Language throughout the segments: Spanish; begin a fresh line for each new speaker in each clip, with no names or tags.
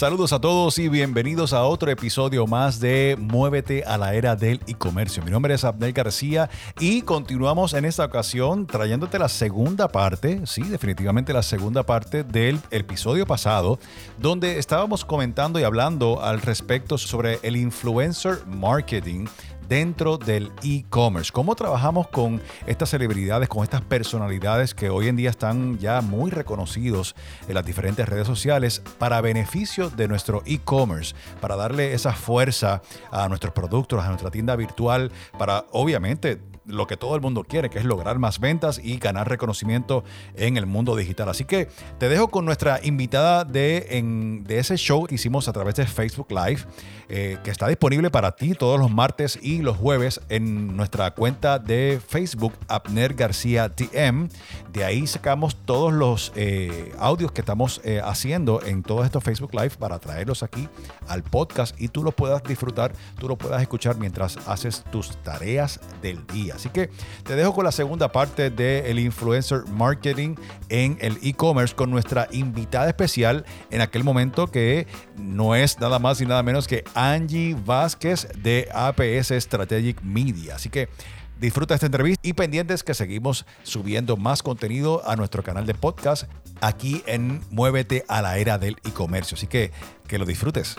Saludos a todos y bienvenidos a otro episodio más de Muévete a la era del e-comercio. Mi nombre es Abdel García y continuamos en esta ocasión trayéndote la segunda parte, sí, definitivamente la segunda parte del episodio pasado, donde estábamos comentando y hablando al respecto sobre el influencer marketing dentro del e-commerce. ¿Cómo trabajamos con estas celebridades, con estas personalidades que hoy en día están ya muy reconocidos en las diferentes redes sociales para beneficio de nuestro e-commerce, para darle esa fuerza a nuestros productos, a nuestra tienda virtual, para obviamente lo que todo el mundo quiere, que es lograr más ventas y ganar reconocimiento en el mundo digital. Así que te dejo con nuestra invitada de, ese show que hicimos a través de Facebook Live, eh, que está disponible para ti todos los martes y los jueves en nuestra cuenta de Facebook, Abner García TM. De ahí sacamos todos los eh, audios que estamos eh, haciendo en todos estos Facebook Live para traerlos aquí al podcast y tú los puedas disfrutar, tú los puedas escuchar mientras haces tus tareas del día. Así que te dejo con la segunda parte del influencer marketing en el e-commerce con nuestra invitada especial en aquel momento que no es nada más y nada menos que Angie Vázquez de APS Strategic Media. Así que disfruta esta entrevista y pendientes que seguimos subiendo más contenido a nuestro canal de podcast aquí en Muévete a la era del e-comercio. Así que que lo disfrutes.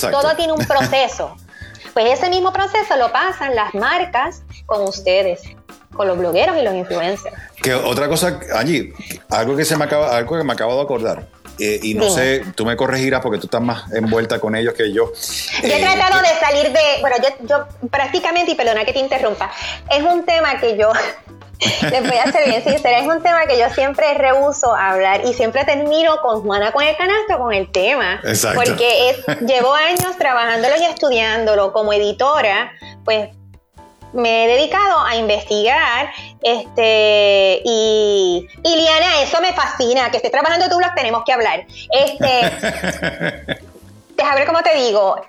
Todo tiene un proceso. Pues ese mismo proceso lo pasan las marcas con ustedes, con los blogueros y los influencers.
Que otra cosa, allí, algo que se me acaba, algo que me acabo de acordar. Eh, y no sé, tú me corregirás porque tú estás más envuelta con ellos que yo.
Yo he eh, tratado de salir de, bueno, yo, yo prácticamente, y perdona que te interrumpa, es un tema que yo les voy a ser bien sincera, es un tema que yo siempre rehuso hablar y siempre termino con Juana con el canasto con el tema. Exacto. Porque es, llevo años trabajándolo y estudiándolo como editora, pues me he dedicado a investigar este y, y Liana, eso me fascina, que esté trabajando tu blog, tenemos que hablar. Este, déjame ver cómo te digo,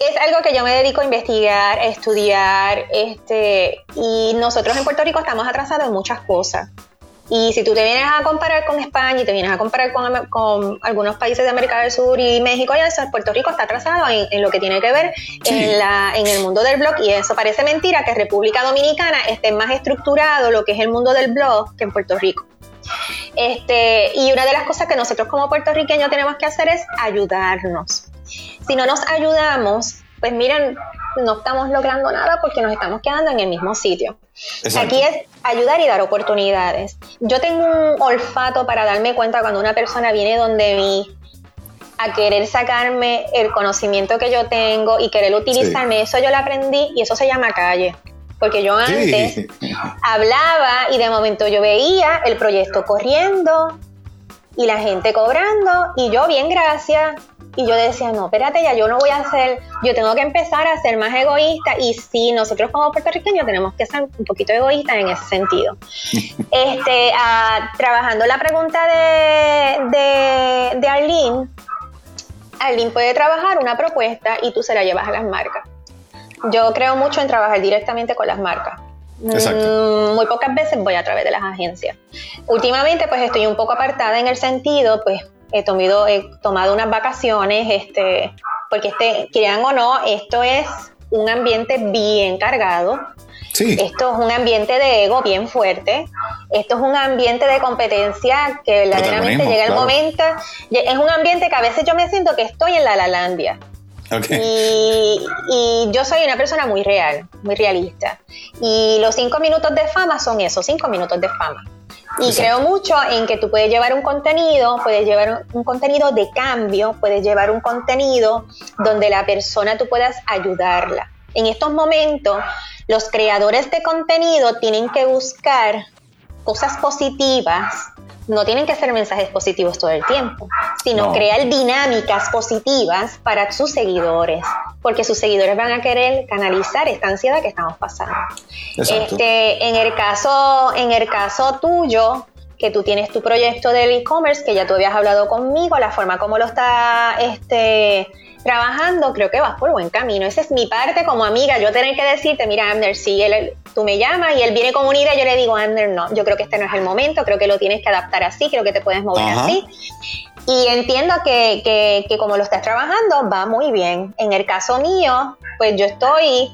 es algo que yo me dedico a investigar, a estudiar, este, y nosotros en Puerto Rico estamos atrasados en muchas cosas. Y si tú te vienes a comparar con España y te vienes a comparar con, algunos países de América del Sur y México, y eso, Puerto Rico está atrasado en, lo que tiene que ver en, la, en el mundo del blog. Y eso parece mentira que República Dominicana esté más estructurado lo que es el mundo del blog que en Puerto Rico. Este, y una de las cosas que nosotros como puertorriqueños tenemos que hacer es ayudarnos. Si no nos ayudamos, pues miren, no estamos logrando nada porque nos estamos quedando en el mismo sitio. Aquí es ayudar y dar oportunidades. Yo tengo un olfato para darme cuenta cuando una persona viene donde mí a querer sacarme el conocimiento que yo tengo y querer utilizarme. Eso yo lo aprendí y eso se llama calle. Porque yo antes hablaba y de momento yo veía el proyecto corriendo y la gente cobrando y yo bien gracias y yo decía, no, espérate, ya yo no voy a hacer, yo tengo que empezar a ser más egoísta. Y sí, nosotros como puertorriqueños tenemos que ser un poquito egoístas en ese sentido. este, trabajando la pregunta de, de, de Arlene, Arlene puede trabajar una propuesta y tú se la llevas a las marcas. Yo creo mucho en trabajar directamente con las marcas. Mm, muy pocas veces voy a través de las agencias. Últimamente pues estoy un poco apartada en el sentido pues he tomado, he tomado unas vacaciones, este, porque este, quieran o no, esto es un ambiente bien cargado. Sí. Esto es un ambiente de ego bien fuerte. Esto es un ambiente de competencia que verdaderamente llega el momento. Es un ambiente que a veces yo me siento que estoy en la Lalandia. Okay. Y, y, yo soy una persona muy real, muy realista. Y los cinco minutos de fama son esos, cinco minutos de fama. Y creo mucho en que tú puedes llevar un contenido, puedes llevar un contenido de cambio, puedes llevar un contenido donde la persona tú puedas ayudarla. En estos momentos, los creadores de contenido tienen que buscar cosas positivas no tienen que ser mensajes positivos todo el tiempo, sino crear dinámicas positivas para sus seguidores, porque sus seguidores van a querer canalizar esta ansiedad que estamos pasando. Este, en el caso, en el caso tuyo, que tú tienes tu proyecto del e-commerce, que ya tú habías hablado conmigo, la forma como lo está este, trabajando, creo que vas por buen camino. Esa es mi parte como amiga. Yo tener que decirte, mira, Amner, si él, tú me llamas y él viene con una idea, yo le digo, Amner, no, yo creo que este no es el momento, creo que lo tienes que adaptar así, creo que te puedes mover así. Y entiendo que, que, que como lo estás trabajando, va muy bien. En el caso mío, pues yo estoy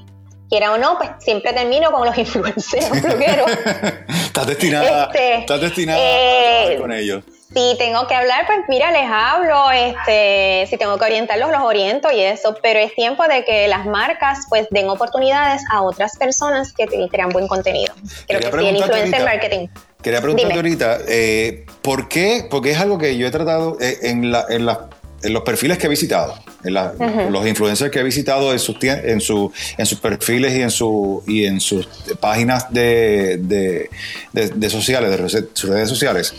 quiera o no, pues siempre termino con los influencers, blogueros.
estás destinada, este, estás destinada a
eh,
con ellos.
Si tengo que hablar, pues mira, les hablo, este, si tengo que orientarlos, los oriento y eso, pero es tiempo de que las marcas pues den oportunidades a otras personas que crean buen contenido. Creo que sí, el influencer marketing.
Quería preguntarte ahorita, eh, ¿por qué? Porque es algo que yo he tratado eh, en, la, en, la, en los perfiles que he visitado, en los influencers que he visitado en sus, en, su, en sus perfiles y en, su, y en sus páginas de, de, sociales, de sus redes sociales,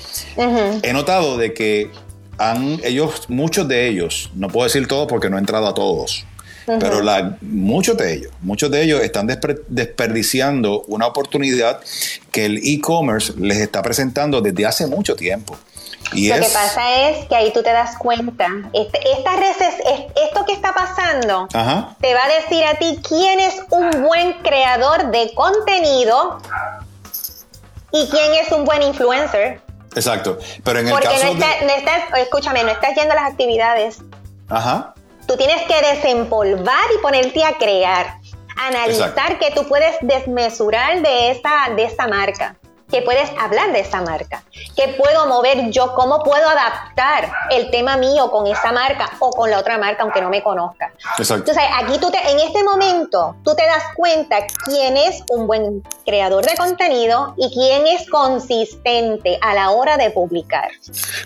he notado de que han, ellos, muchos de ellos, no puedo decir todos porque no he entrado a todos, pero la, muchos de ellos, muchos de ellos están desperdiciando una oportunidad que el e-commerce les está presentando desde hace mucho tiempo.
Lo que pasa es que ahí tú te das cuenta, este, esta esto que está pasando te va a decir a ti quién es un buen creador de contenido y quién es un buen influencer.
Exacto, pero en el
Porque
caso
no, no estás, escúchame, no estás yendo a las actividades.
Ajá.
Tú tienes que desempolvar y ponerte a crear, analizar que tú puedes desmesurar de esa, de esa marca que puedes hablar de esa marca, que puedo mover yo, cómo puedo adaptar el tema mío con esa marca o con la otra marca, aunque no me conozca.
Exacto.
Entonces, aquí tú te, en este momento, tú te das cuenta quién es un buen creador de contenido y quién es consistente a la hora de publicar.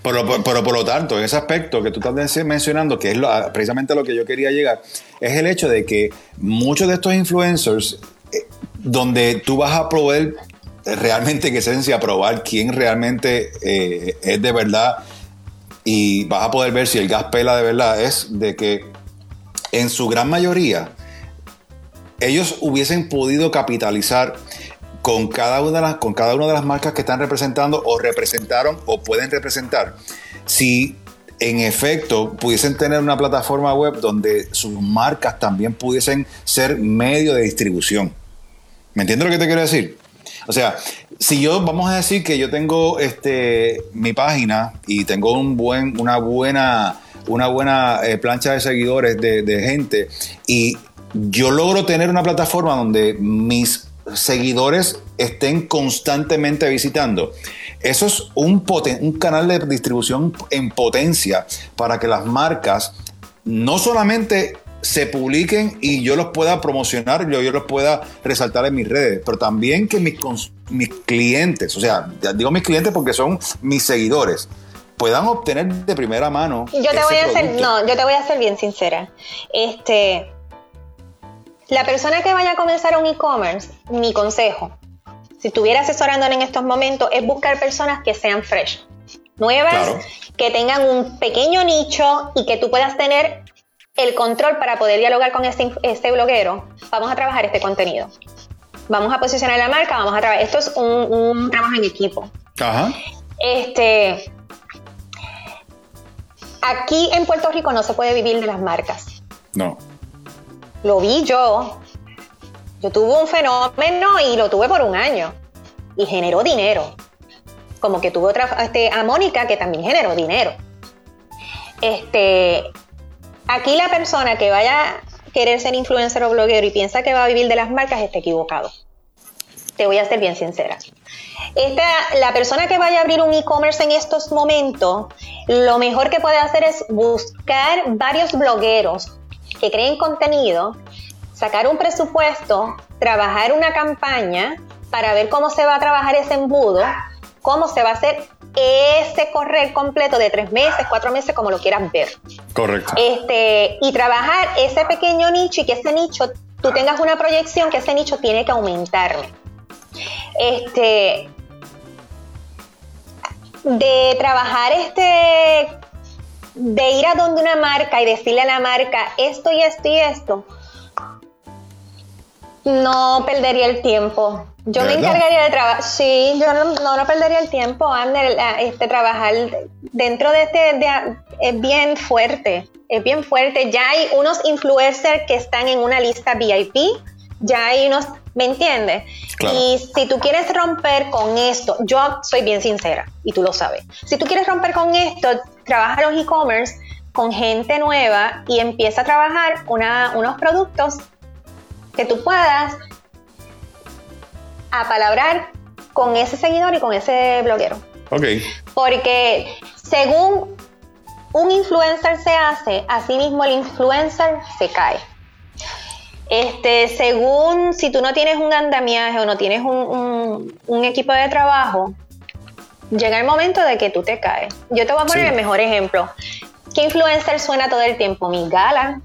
Pero, por lo tanto, en ese aspecto que tú estás mencionando, que es precisamente lo que yo quería llegar, es el hecho de que muchos de estos influencers, eh, donde tú vas a proveer realmente en esencia probar quién realmente eh, es de verdad y vas a poder ver si el gas pela de verdad es de que en su gran mayoría ellos hubiesen podido capitalizar con cada una de las, con cada una de las marcas que están representando o representaron o pueden representar si en efecto pudiesen tener una plataforma web donde sus marcas también pudiesen ser medio de distribución. ¿Me entiendes lo que te quiero decir? O sea, si yo, vamos a decir que yo tengo este, mi página y tengo un buen, una buena, una buena eh, plancha de seguidores de, gente y yo logro tener una plataforma donde mis seguidores estén constantemente visitando. Eso es un, un canal de distribución en potencia para que las marcas no solamente se publiquen y yo los pueda promocionar, yo, yo los pueda resaltar en mis redes, pero también que mis, mis clientes, o sea, digo mis clientes porque son mis seguidores, puedan obtener de primera mano.
Yo te voy a hacer, no, yo te voy a ser bien sincera. Este, la persona que vaya a comenzar un e-commerce, mi consejo, si estuviera asesorando en estos momentos, es buscar personas que sean fresh, nuevas, que tengan un pequeño nicho y que tú puedas tener el control para poder dialogar con este, este bloguero, vamos a trabajar este contenido. Vamos a posicionar la marca, vamos a trabajar. Esto es un, trabajo en equipo.
Ajá.
Este. Aquí en Puerto Rico no se puede vivir de las marcas.
No.
Lo vi yo. Yo tuve un fenómeno y lo tuve por un año. Y generó dinero. Como que tuve otra este, a Mónica que también generó dinero. Este, Aquí la persona que vaya a querer ser influencer o bloguero y piensa que va a vivir de las marcas está equivocado. Te voy a ser bien sincera. Esta, la persona que vaya a abrir un e-commerce en estos momentos, lo mejor que puede hacer es buscar varios blogueros que creen contenido, sacar un presupuesto, trabajar una campaña para ver cómo se va a trabajar ese embudo, cómo se va a hacer ese correr completo de tres meses, cuatro meses, como lo quieras ver.
Correcto.
Este, y trabajar ese pequeño nicho y que ese nicho, tú tengas una proyección que ese nicho tiene que aumentar. Este, de trabajar este, de ir a donde una marca y decirle a la marca esto y esto y esto, no perdería el tiempo. Yo me encargaría de trabajar, sí, yo no, no, perdería el tiempo, Ander, este, trabajar dentro de este, es bien fuerte, es bien fuerte. Ya hay unos influencers que están en una lista VIP, ya hay unos, ¿me entiendes? Y si tú quieres romper con esto, yo soy bien sincera y tú lo sabes, si tú quieres romper con esto, trabaja los e-commerce con gente nueva y empieza a trabajar unos productos que tú puedas apalabrar con ese seguidor y con ese bloguero.
Ok.
Porque según un influencer se hace, así mismo el influencer se cae. Este, según si tú no tienes un andamiaje o no tienes un, equipo de trabajo, llega el momento de que tú te caes. Yo te voy a poner el mejor ejemplo. ¿Qué influencer suena todo el tiempo? Miss Gala.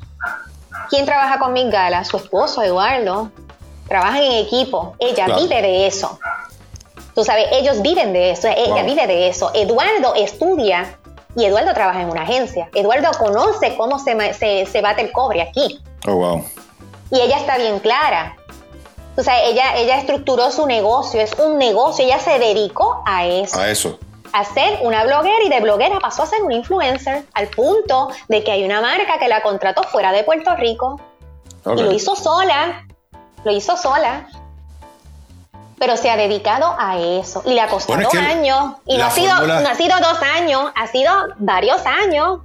¿Quién trabaja con Miss Gala? Su esposo, Eduardo. Trabajan en equipo. Ella vive de eso. Tú sabes, ellos viven de eso. Ella vive de eso. Eduardo estudia y Eduardo trabaja en una agencia. Eduardo conoce cómo se, se, se bate el cobre aquí.
Oh, wow
y ella está bien clara. O sea, ella, ella estructuró su negocio, es un negocio, ella se dedicó a eso.
A eso.
A ser una bloguera y de bloguera pasó a ser un influencer, al punto de que hay una marca que la contrató fuera de Puerto Rico. Y lo hizo sola, lo hizo sola. Pero se ha dedicado a eso. Y le ha costado años. Y no ha, sido, no ha sido dos años, ha sido varios años.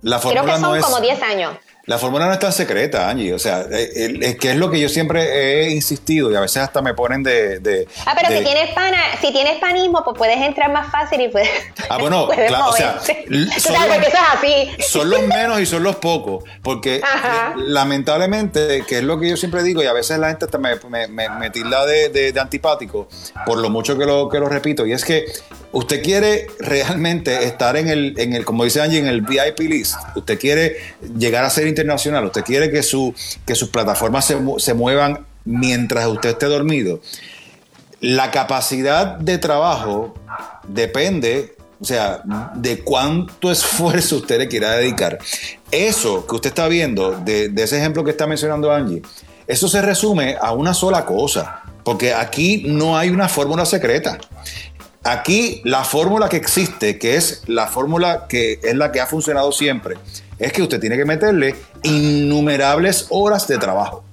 La Creo
que son como 10 años.
La fórmula no es tan secreta, Angie. O sea, eh, es que es lo que yo siempre he insistido y a veces hasta me ponen de.
ah, pero si tienes pana, si tienes panismo, pues puedes entrar más fácil y puedes.
Ah, bueno, claro, o sea.
Son los, eso es así.
Son los menos y son los pocos. Porque eh, lamentablemente, que es lo que yo siempre digo, y a veces la gente hasta me, me, tilda de, de, antipático por lo mucho que lo, que lo repito, y es que usted quiere realmente estar en el, en el, como dice Angie, en el VIP list. Usted quiere llegar a ser internacional. Usted quiere que, su, que sus plataformas se, se muevan mientras usted esté dormido. La capacidad de trabajo depende, o sea, de cuánto esfuerzo usted le quiera dedicar. Eso que usted está viendo, de, de ese ejemplo que está mencionando Angie, eso se resume a una sola cosa. Porque aquí no hay una fórmula secreta. Aquí la fórmula que existe, que es la fórmula que es la que ha funcionado siempre, es que usted tiene que meterle innumerables horas de trabajo.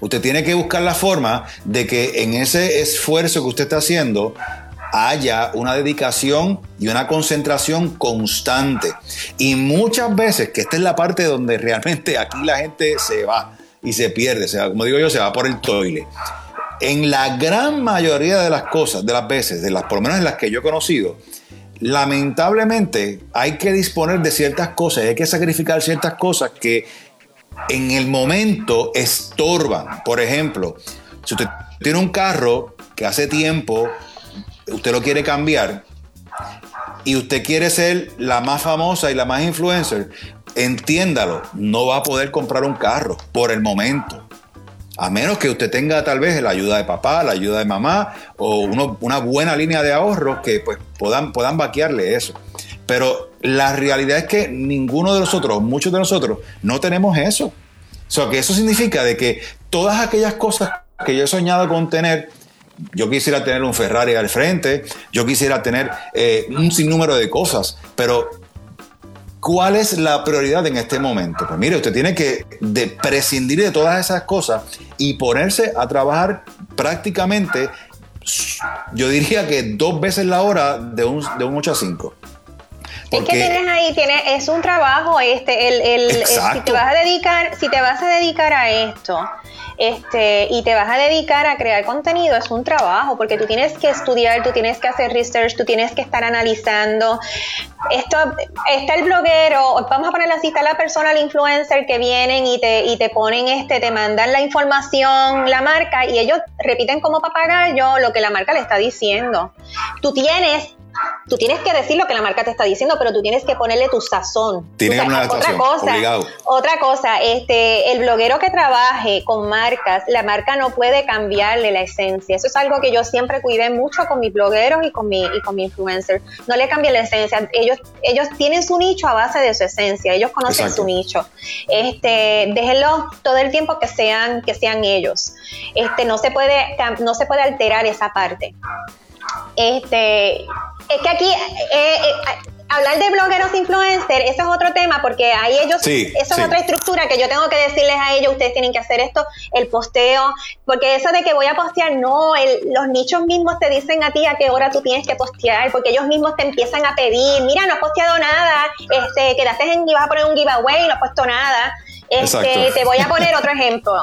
Usted tiene que buscar la forma de que en ese esfuerzo que usted está haciendo haya una dedicación y una concentración constante. Y muchas veces, que esta es la parte donde realmente aquí la gente se va y se pierde, o sea, como digo yo, se va por el toile en la gran mayoría de las cosas, de las veces, de las por lo menos en las que yo he conocido, lamentablemente hay que disponer de ciertas cosas, hay que sacrificar ciertas cosas que en el momento estorban. Por ejemplo, si usted tiene un carro que hace tiempo usted lo quiere cambiar y usted quiere ser la más famosa y la más influencer, entiéndalo, no va a poder comprar un carro por el momento. A menos que usted tenga tal vez la ayuda de papá, la ayuda de mamá o una buena línea de ahorros que pues, puedan, puedan vaquearle eso. Pero la realidad es que ninguno de nosotros, muchos de nosotros, no tenemos eso. O sea, que eso significa de que todas aquellas cosas que yo he soñado con tener, yo quisiera tener un Ferrari al frente, yo quisiera tener eh, un sinnúmero de cosas, pero ¿Cuál es la prioridad en este momento? Pues mire, usted tiene que prescindir de todas esas cosas y ponerse a trabajar prácticamente, yo diría que dos veces la hora de un, de un 8 a 5.
Es que tienes ahí, tienes, es un trabajo, este, el, el, si te vas a dedicar, si te vas a dedicar a esto, este, y te vas a dedicar a crear contenido, es un trabajo, porque tú tienes que estudiar, tú tienes que hacer research, tú tienes que estar analizando. Esto, está el bloguero, vamos a poner así, está la persona, el influencer que vienen y te, y te ponen, este, te mandan la información, la marca, y ellos repiten como papagayo lo que la marca le está diciendo. Tú tienes tú tienes que decir lo que la marca te está diciendo, pero tú tienes que ponerle tu sazón.
Tiene una otra cosa,
otra cosa, este, el bloguero que trabaje con marcas, la marca no puede cambiarle la esencia. Eso es algo que yo siempre cuidé mucho con mis blogueros y con mi y con mi influencer. No le cambie la esencia. Ellos ellos tienen su nicho a base de su esencia. Ellos conocen su nicho. Este, déjenlo todo el tiempo que sean que sean ellos. Este, no se puede no se puede alterar esa parte. Este, es que aquí, eh, eh, hablar de blogueros influencers, eso es otro tema, porque ahí ellos,
Sí,
eso
sí.
es otra estructura que yo tengo que decirles a ellos, ustedes tienen que hacer esto, el posteo, porque eso de que voy a postear, no, el- los nichos mismos te dicen a ti a qué hora tú tienes que postear, porque ellos mismos te empiezan a pedir, mira, no has posteado nada, este, quedaste en, ibas a poner un giveaway, no has puesto nada. Este, te voy a poner otro ejemplo.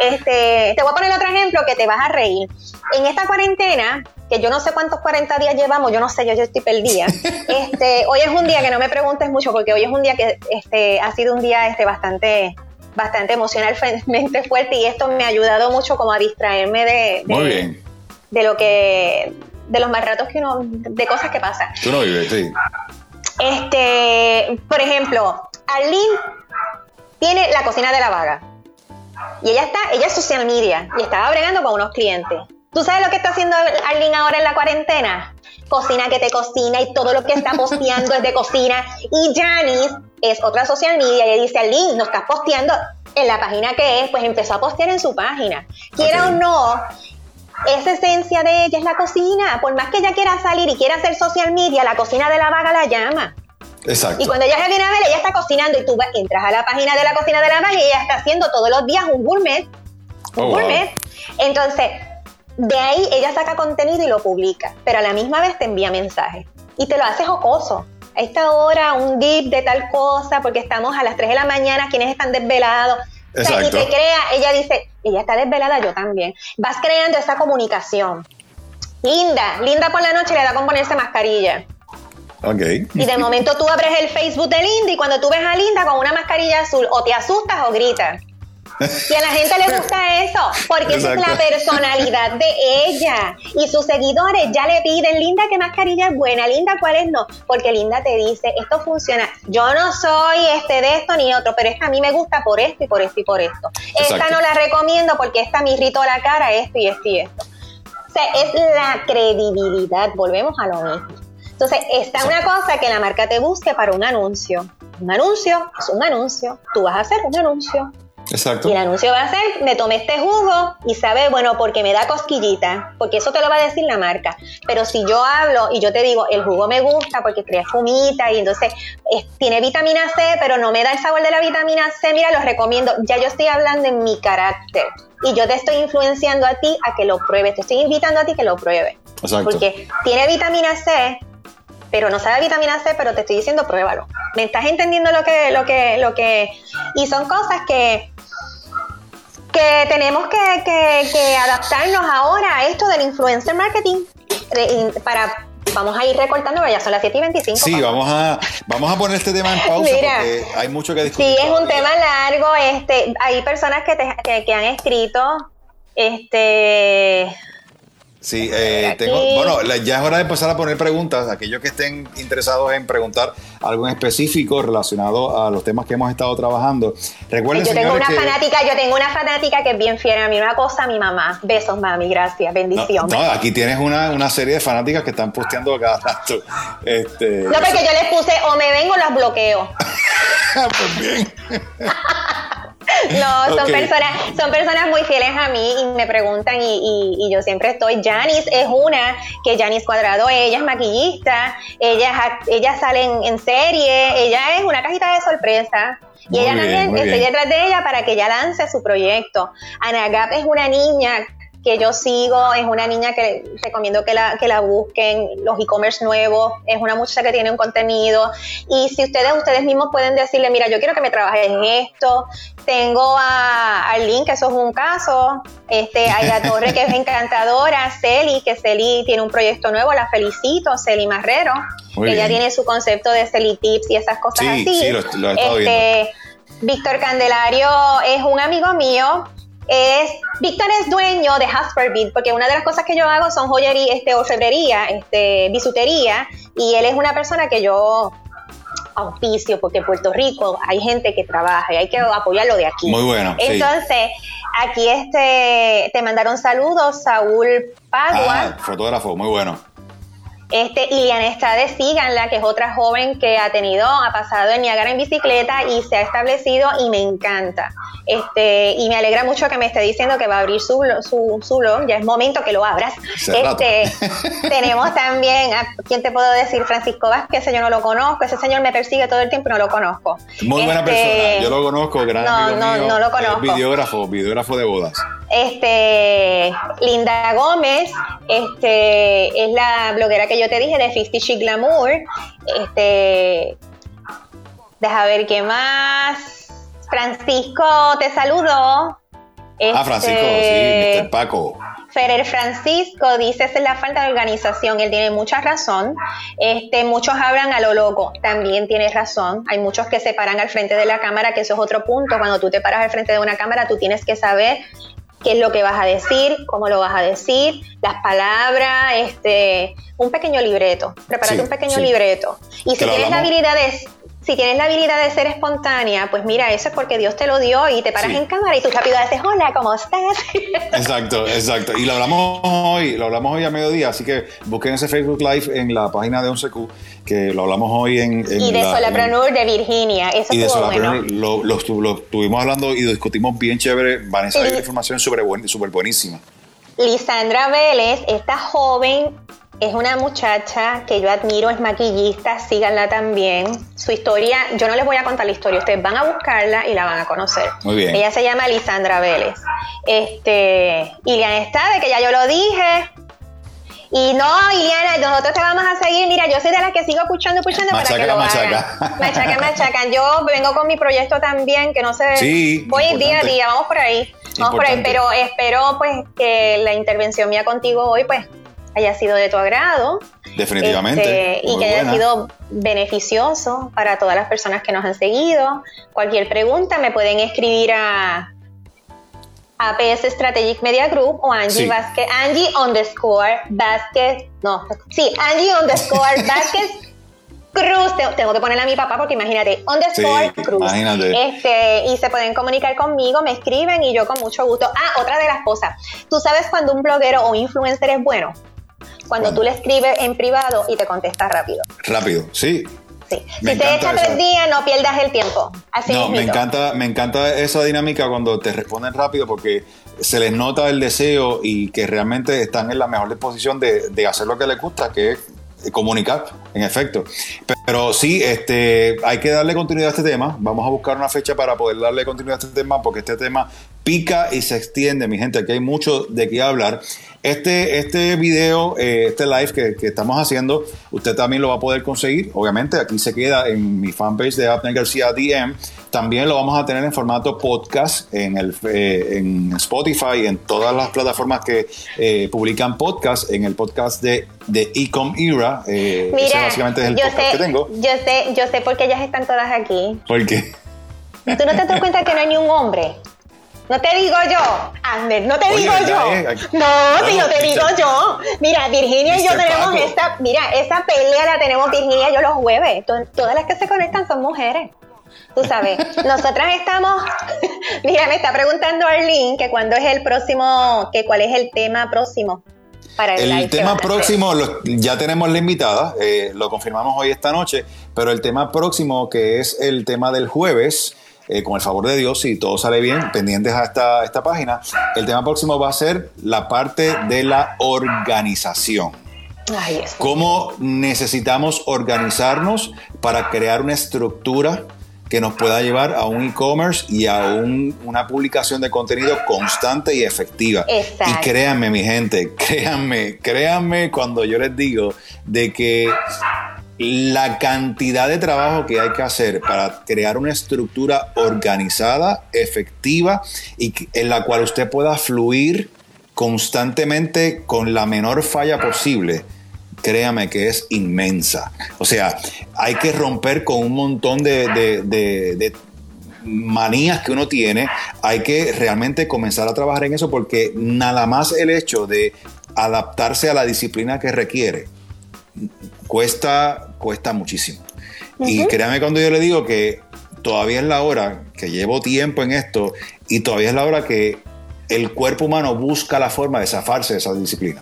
Este, te voy a poner otro ejemplo que te vas a reír. En esta cuarentena, que yo no sé cuántos 40 días llevamos, yo no sé, yo, yo estoy perdida. Este, hoy es un día que no me preguntes mucho, porque hoy es un día que este, ha sido un día este, bastante, bastante emocionalmente fuerte y esto me ha ayudado mucho como a distraerme de, de,
Muy bien.
de lo que, de los mal ratos que uno, de cosas que pasan.
Tú no vives, sí.
Este, por ejemplo, Arlene tiene la cocina de la vaga. Y ella está, ella es social media y estaba bregando con unos clientes. ¿Tú sabes lo que está haciendo Arlene ahora en la cuarentena? Cocina que te cocina y todo lo que está posteando es de cocina. Y Janice es otra social media y dice, Arlene, no estás posteando en la página que es, pues empezó a postear en su página. Quiera o no, esa esencia de ella es la cocina. Por más que ella quiera salir y quiera hacer social media, la cocina de la vaga la llama.
Exacto.
Y cuando ella se viene a ver, ella está cocinando y tú entras a la página de la cocina de la vaga y ella está haciendo todos los días un gourmet. Un
Oh, wow.
gourmet. Entonces, de ahí ella saca contenido y lo publica, pero a la misma vez te envía mensajes y te lo hace jocoso. A esta hora, un dip de tal cosa, porque estamos a las 3 de la mañana, quienes están desvelados. O sea, y te crea, ella dice, ella está desvelada, yo también. Vas creando esa comunicación. Linda, linda por la noche le da con ponerse mascarilla.
Ok.
Y de momento tú abres el Facebook de Linda y cuando tú ves a Linda con una mascarilla azul, o te asustas o gritas. Y a la gente le gusta eso, porque esa es la personalidad de ella. Y sus seguidores ya le piden, Linda, ¿qué mascarilla es buena? Linda, ¿cuál es no? Porque Linda te dice, esto funciona. Yo no soy este de esto ni otro, pero esta a mí me gusta por esto y por esto y por esto. Esta no la recomiendo porque esta me irritó la cara, esto y esto y esto. O sea, es la credibilidad, volvemos a lo mismo. Entonces, está una cosa que la marca te busque para un anuncio. Un anuncio es un anuncio, tú vas a hacer un anuncio.
Exacto.
Y el anuncio va a ser, me tomé este jugo y sabe, bueno, porque me da cosquillita, porque eso te lo va a decir la marca. Pero si yo hablo y yo te digo, el jugo me gusta porque crea fumita y entonces es- tiene vitamina C, pero no me da el sabor de la vitamina C, mira, los recomiendo. Ya yo estoy hablando en mi carácter y yo te estoy influenciando a ti a que lo pruebes, te estoy invitando a ti que lo pruebes.
Exacto.
Porque tiene vitamina C, pero no sabe vitamina C, pero te estoy diciendo pruébalo. ¿Me estás entendiendo lo que, lo que, lo que? Y son cosas que, que tenemos que, que- que adaptarnos ahora a esto del influencer marketing para vamos a ir recortando, ya son las 7 y 25.
Sí, vamos a, vamos a poner este tema en pausa
Mira.
porque hay mucho que discutir.
Sí, es un tema largo. Este, hay personas que, te- que, que han escrito, este,
Sí, eh, tengo, bueno, ya es hora de empezar a poner preguntas. Aquellos que estén interesados en preguntar algo en específico relacionado a los temas que hemos estado trabajando. Recuerden,
yo tengo una
que-
fanática, yo tengo una fanática que es bien fiel a mí, una cosa, mi mamá. Besos, mami, gracias,
No,
bendición.
no, aquí tienes una, una serie de fanáticas que están posteando a cada rato. Este,
No, porque yo les puse o me vengo o las bloqueo.
pues bien.
No, son personas, son personas muy fieles a mí y me preguntan y, y- y yo siempre estoy. Janice es una que Janice Cuadrado, ella es maquillista, ella, ella sale en, en serie, ella es una cajita de sorpresa. Y
Muy
ella
bien,
también, estoy detrás de ella para que ella lance su proyecto. Ana Gap es una niña que yo sigo, es una niña que recomiendo que la, que la busquen, los e-commerce nuevos, es una muchacha que tiene un contenido y si ustedes, ustedes mismos pueden decirle, mira, yo quiero que me trabajes en esto, tengo a Arlene, que eso es un caso, este, a la Torre, que es encantadora, Celi, que Celi tiene un proyecto nuevo, la felicito, Celi Marrero,
Muy
ella
bien.
tiene su concepto de Celi Tips y esas cosas
Sí,
así.
sí, lo- lo he estado
Este, Víctor Candelario es un amigo mío. Es, Víctor es dueño de Hasper Beat, porque una de las cosas que yo hago son joyería, este, orfebrería, este, bisutería, y él es una persona que yo auspicio, porque en Puerto Rico hay gente que trabaja y hay que apoyarlo de aquí.
Muy bueno, sí.
Entonces, aquí este, te mandaron saludos, Saúl Pagua.
Ah, fotógrafo, muy bueno.
Este, Iliana Estade, síganla, que es otra joven que ha tenido, ha pasado en Niagara en bicicleta y se ha establecido y me encanta. Este, y me alegra mucho que me esté diciendo que va a abrir su, su, su blog, ya es momento que lo abras. Este, tenemos también, ¿a ¿quién te puedo decir? Francisco Vázquez, ese yo no lo conozco, ese señor me persigue todo el tiempo y no lo conozco.
Muy buena
Este,
persona, yo lo conozco, gran
no,
amigo
no,
mío,
no lo conozco.
videógrafo, videógrafo de bodas.
Este, Linda Gómez, este, es la bloguera que yo te dije de Fifty Chic Glamour. Este, deja ver qué más. Francisco te saludó.
Ah, Francisco,
Este,
sí, Mr. Paco.
Ferrer Francisco dice esa es la falta de organización. Él tiene mucha razón. Este, muchos hablan a lo loco. También tiene razón. Hay muchos que se paran al frente de la cámara, que eso es otro punto. Cuando tú te paras al frente de una cámara, tú tienes que saber qué es lo que vas a decir, cómo lo vas a decir, las palabras, este, un pequeño libreto. Prepárate
Sí,
un pequeño
sí.
libreto. Y si tienes la
hablamos.
habilidad de si tienes la habilidad de ser espontánea, pues mira, eso es porque Dios te lo dio y te paras
Sí.
en cámara y tú rápido dices, hola, ¿cómo estás?
Exacto, exacto. Y lo hablamos hoy, lo hablamos hoy a mediodía, así que busquen ese Facebook Live en la página de 11Q, que lo hablamos hoy en... en
y de
la-
Solapreneur de Virginia. Eso
y de
estuvo bueno.
Solapreneur lo, lo, estu- lo estuvimos hablando y discutimos bien chévere. Vanessa dio información súper buen, súper buenísima.
Lisandra Vélez, esta joven, es una muchacha que yo admiro, es maquillista, síganla también. Su historia, yo no les voy a contar la historia, ustedes van a buscarla y la van a conocer.
Muy bien.
Ella se llama Lisandra Vélez. Este, Iliana está, de que ya yo lo dije. Y no, Iliana, nosotros te vamos a seguir. Mira, yo soy de las que sigo escuchando, escuchando para que lo
machaca.
hagan. Machaca, machacan. Yo vengo con mi proyecto también, que no sé.
Sí,
voy día a día, vamos por ahí. Vamos por ahí, pero espero pues que la intervención mía contigo hoy pues haya sido de tu agrado.
Definitivamente.
Este, y que haya
buena.
sido beneficioso para todas las personas que nos han seguido. Cualquier pregunta me pueden escribir a APS Strategic Media Group o Angie
Sí.
Vázquez, Angie underscore Vázquez, no, sí, Angie underscore Vázquez Cruz, Te- tengo que ponerle a mi papá porque imagínate, underscore
Sí,
Cruz.
imagínate.
Este, y se pueden comunicar conmigo, me escriben y yo con mucho gusto. Ah, otra de las cosas, tú sabes cuando un bloguero o influencer es bueno, cuando tú le escribes en privado y te contesta rápido.
Rápido, sí.
Sí.
Me
si te echa tres días, no pierdas el tiempo. Así
No, me encanta, me encanta esa dinámica cuando te responden rápido porque se les nota el deseo y que realmente están en la mejor disposición de, de hacer lo que les gusta, que es comunicar, en efecto. Pero sí, este, hay que darle continuidad a este tema. Vamos a buscar una fecha para poder darle continuidad a este tema porque este tema pica y se extiende, mi gente. Aquí hay mucho de qué hablar. Este, este video, eh, este live que, que estamos haciendo, usted también lo va a poder conseguir. Obviamente, aquí se queda en mi fanpage de Abner García DM. También lo vamos a tener en formato podcast en, el, eh, en Spotify, en todas las plataformas que eh, publican podcast, en el podcast de, de Ecom Era. Eh, ese
Mira,
básicamente es el podcast
sé,
que tengo.
yo sé, yo sé por qué ellas están todas aquí.
Porque
¿Tú no te das cuenta que no hay ni un hombre? No te digo yo, Ander, no te
Oye,
digo
¿verdad,
yo.
eh?
No, si no te digo yo. Mira, Virginia y yo tenemos
Paco.
esta, mira, esa pelea la tenemos Virginia y yo los jueves. To- Todas las que se conectan son mujeres. Tú sabes, nosotras estamos, mira, me está preguntando Arlene que cuándo es el próximo, que cuál es el tema próximo para el,
El tema próximo, lo- ya tenemos la invitada, eh, lo confirmamos hoy esta noche, pero el tema próximo, que es el tema del jueves, eh, con el favor de Dios, si todo sale bien, pendientes a esta, esta página, el tema próximo va a ser la parte de la organización.
Ay.
¿Cómo necesitamos organizarnos para crear una estructura que nos pueda llevar a un e-commerce y a un- una publicación de contenido constante y efectiva?
Exacto.
Y créanme, mi gente, créanme, créanme cuando yo les digo de que la cantidad de trabajo que hay que hacer para crear una estructura organizada, efectiva y en la cual usted pueda fluir constantemente con la menor falla posible, créame que es inmensa. O sea, hay que romper con un montón de- de manías que uno tiene, hay que realmente comenzar a trabajar en eso porque nada más el hecho de adaptarse a la disciplina que requiere cuesta, cuesta muchísimo. Y créame cuando yo le digo que todavía es la hora, que llevo tiempo en esto, y todavía es la hora que el cuerpo humano busca la forma de zafarse de esa disciplina.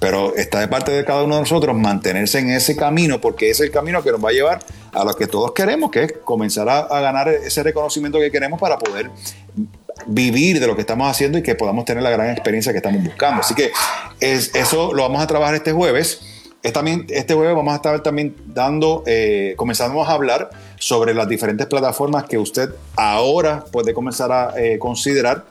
pero está de parte de cada uno de nosotros mantenerse en ese camino, porque es el camino que nos va a llevar a lo que todos queremos, que es comenzar a, a ganar ese reconocimiento que queremos para poder vivir de lo que estamos haciendo y que podamos tener la gran experiencia que estamos buscando. Así que es, eso lo vamos a trabajar este jueves. También, este jueves vamos a estar también dando, eh, comenzamos a hablar sobre las diferentes plataformas que usted ahora puede comenzar a eh, considerar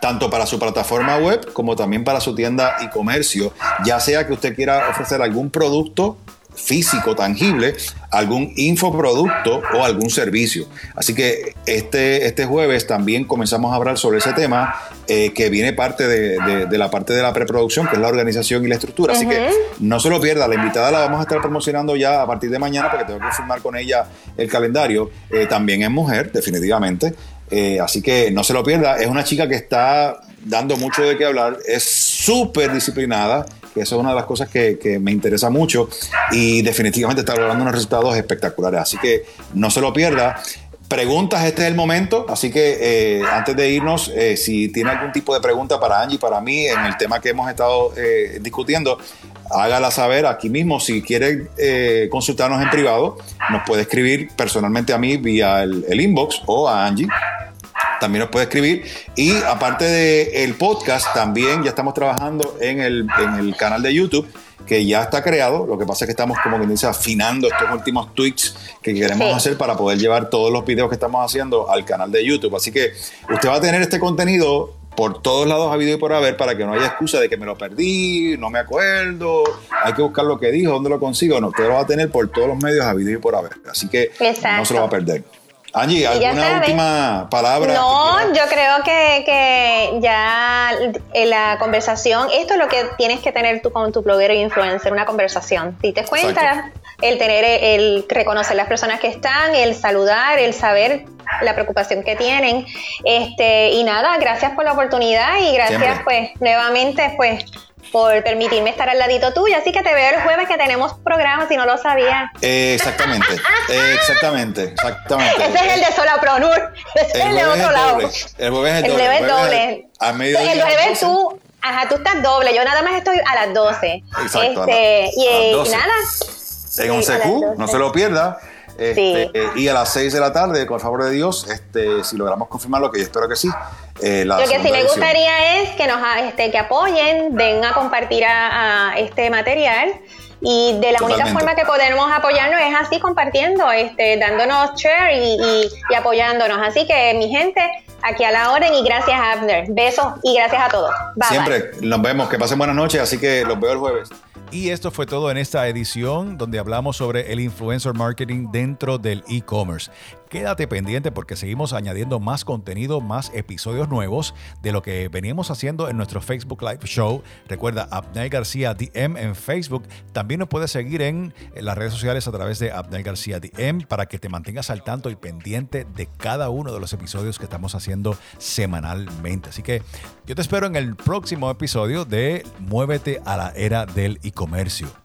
tanto para su plataforma web como también para su tienda y comercio, ya sea que usted quiera ofrecer algún producto físico, tangible, algún infoproducto o algún servicio. Así que este, este jueves también comenzamos a hablar sobre ese tema eh, que viene parte de, la parte de la preproducción, que es la organización y la estructura. Así que no se lo pierda, la invitada la vamos a estar promocionando ya a partir de mañana porque tengo que firmar con ella el calendario. Eh, también es mujer, definitivamente. Eh, así que no se lo pierda. Es una chica que está dando mucho de qué hablar, es súper disciplinada que eso es una de las cosas que, me interesa mucho y definitivamente está logrando unos resultados espectaculares. Así que no se lo pierda. Preguntas, este es el momento, así que eh, antes de irnos, eh, si tiene algún tipo de pregunta para Angie, para mí, en el tema que hemos estado eh, discutiendo, hágala saber aquí mismo. Si quiere consultarnos en privado, nos puede escribir personalmente a mí vía el inbox o a Angie también nos puede escribir. Y aparte del podcast, también ya estamos trabajando en el, canal de YouTube que ya está creado. Lo que pasa es que estamos, como que dice, afinando estos últimos tweets que queremos hacer para poder llevar todos los videos que estamos haciendo al canal de YouTube. Así que usted va a tener este contenido por todos lados a video y por haber para que no haya excusa de que me lo perdí, no me acuerdo, hay que buscar lo que dijo, dónde lo consigo. No, usted lo va a tener por todos los medios a video y por haber. Así que no se lo va a perder. Angie, ¿alguna última palabra?
No, yo creo que, ya en la conversación, esto es lo que tienes que tener tú con tu bloguero e influencer, una conversación. Si te cuenta, el tener, el reconocer las personas que están, el saludar, el saber la preocupación que tienen. Este, y nada, gracias por la oportunidad y gracias pues nuevamente pues por permitirme estar al ladito tuyo. Así que te veo el jueves que tenemos programa, si no lo sabía.
Eh, exactamente, exactamente, exactamente.
Ese es el de Sola Pronur. Ese es el de otro lado.
El jueves es el doble.
El doble. A medio el jueves tú, ajá, tú estás doble. Yo nada más estoy a las 12.
Exacto.
Este, y, nada.
En 11Q, no se lo pierda. Este, y a las 6 de la tarde, con el favor de Dios, este, si logramos confirmar lo que yo espero que sí.
Eh, lo que sí me gustaría es que nos este, que apoyen, den a compartir a, este material. Y de la única forma que podemos apoyarnos es así compartiendo, este, dándonos share y, apoyándonos. Así que mi gente, aquí a la orden y gracias Abner. Besos y gracias a todos.
Siempre nos vemos, que pasen buenas noches, así que los veo el jueves.
Y esto fue todo en esta edición donde hablamos sobre el influencer marketing dentro del e-commerce. Quédate pendiente porque seguimos añadiendo más contenido, más episodios nuevos de lo que veníamos haciendo en nuestro Facebook Live Show. Recuerda, Abnel García DM en Facebook. También nos puedes seguir en, las redes sociales a través de Abnel García DM para que te mantengas al tanto y pendiente de cada uno de los episodios que estamos haciendo semanalmente. Así que yo te espero en el próximo episodio de Muévete a la era del e-comercio.